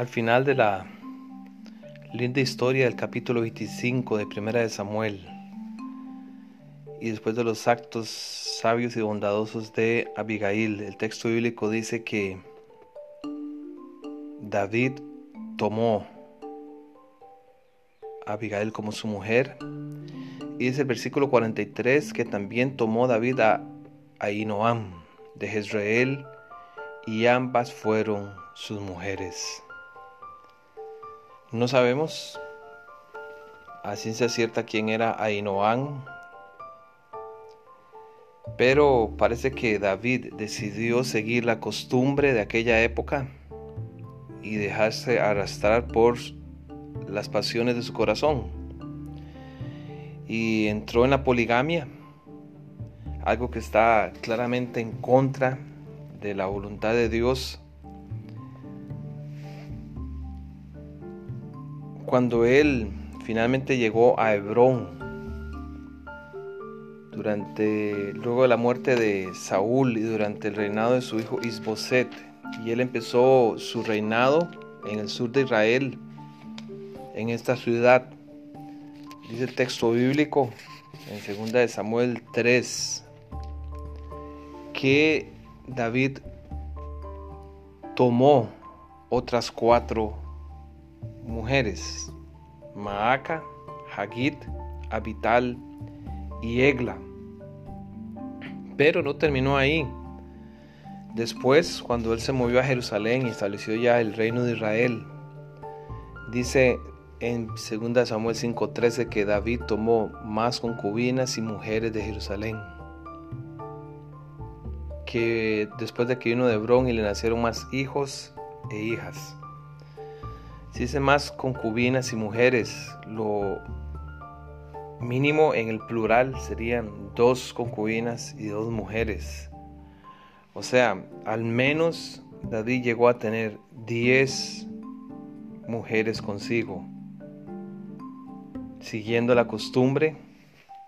Al final de la linda historia del capítulo 25 de Primera de Samuel y después de los actos sabios y bondadosos de Abigail, el texto bíblico dice que David tomó a Abigail como su mujer y dice el versículo 43 que también tomó David a Ainoam de Jezreel y ambas fueron sus mujeres. No sabemos a ciencia cierta quién era Ainoam, pero parece que David decidió seguir la costumbre de aquella época y dejarse arrastrar por las pasiones de su corazón. Y entró en la poligamia, algo que está claramente en contra de la voluntad de Dios Cuando él finalmente llegó a Hebrón, durante, luego de la muerte de Saúl y durante el reinado de su hijo Isboset, y él empezó su reinado en el sur de Israel, en esta ciudad. Dice el texto bíblico en 2 de Samuel 3 que David tomó otras cuatro mujeres, Maaca, Hagit, Abital y Egla. Pero no terminó ahí. Después, cuando él se movió a Jerusalén y estableció ya el reino de Israel, dice en 2 Samuel 5:13 que David tomó más concubinas y mujeres de Jerusalén. Que después de que vino de Hebrón y le nacieron más hijos e hijas. Si dice más concubinas y mujeres, lo mínimo en el plural serían dos concubinas y dos mujeres. O sea, al menos David llegó a tener diez mujeres consigo. Siguiendo la costumbre,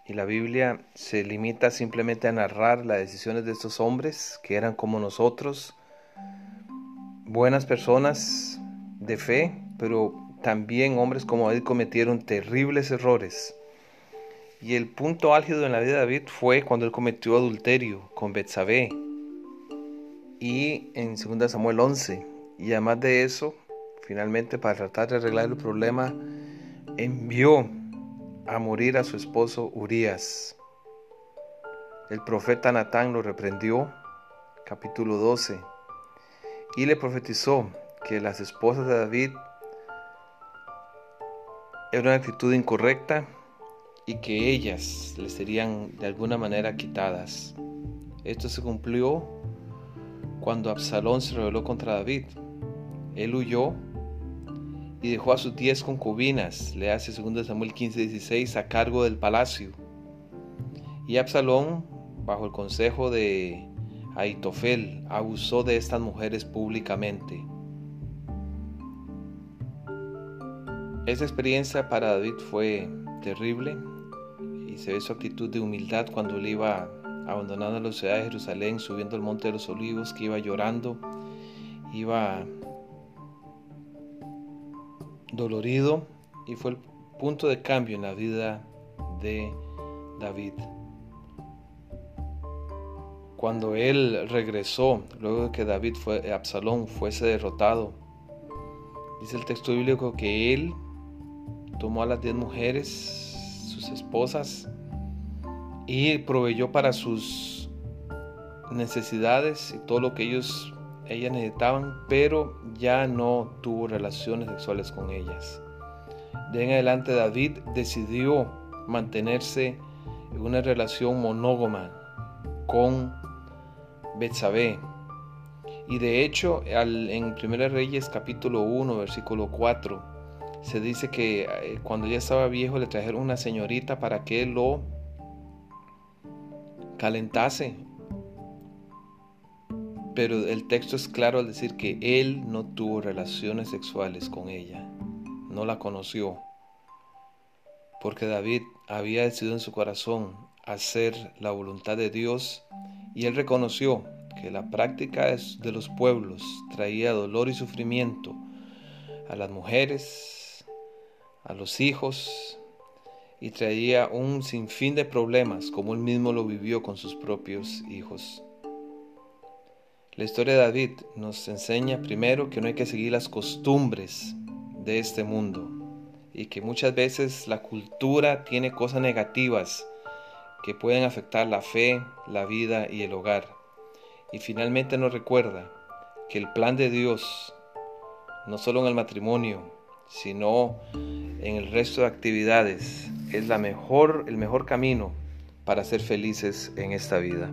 y la Biblia se limita simplemente a narrar las decisiones de estos hombres que eran como nosotros, buenas personas de fe, pero también hombres como David cometieron terribles errores. Y el punto álgido en la vida de David fue cuando él cometió adulterio con Betsabé. Y en 2 Samuel 11. Y además de eso, finalmente para tratar de arreglar el problema, envió a morir a su esposo Urias. El profeta Natán lo reprendió, capítulo 12, y le profetizó que las esposas de David era una actitud incorrecta y que ellas le serían de alguna manera quitadas. Esto se cumplió cuando Absalón se rebeló contra David. Él huyó y dejó a sus diez concubinas, le hace 2 Samuel 15, 16, a cargo del palacio. Y Absalón, bajo el consejo de Aitofel, abusó de estas mujeres públicamente. Esa experiencia para David fue terrible y se ve su actitud de humildad cuando él iba abandonando la ciudad de Jerusalén, subiendo el monte de los olivos, que iba llorando, iba dolorido y fue el punto de cambio en la vida de David. Cuando él regresó, luego de que David fue, Absalón fuese derrotado, dice el texto bíblico que él tomó a las diez mujeres, sus esposas, y proveyó para sus necesidades y todo lo que ellos ellas necesitaban, pero ya no tuvo relaciones sexuales con ellas. De en adelante David decidió mantenerse en una relación monógama con Betsabé. Y de hecho, en 1 Reyes capítulo 1, versículo 4, se dice que eh, cuando ya estaba viejo le trajeron una señorita para que lo calentase. Pero el texto es claro al decir que él no tuvo relaciones sexuales con ella, no la conoció, porque David había decidido en su corazón hacer la voluntad de Dios y él reconoció que la práctica de los pueblos traía dolor y sufrimiento a las mujeres, a los hijos, y traía un sinfín de problemas como él mismo lo vivió con sus propios hijos. La historia de David nos enseña primero que no hay que seguir las costumbres de este mundo y que muchas veces la cultura tiene cosas negativas que pueden afectar la fe, la vida y el hogar. Y finalmente nos recuerda que el plan de Dios, no solo en el matrimonio, sino en el resto de actividades, es la mejor, el mejor camino para ser felices en esta vida.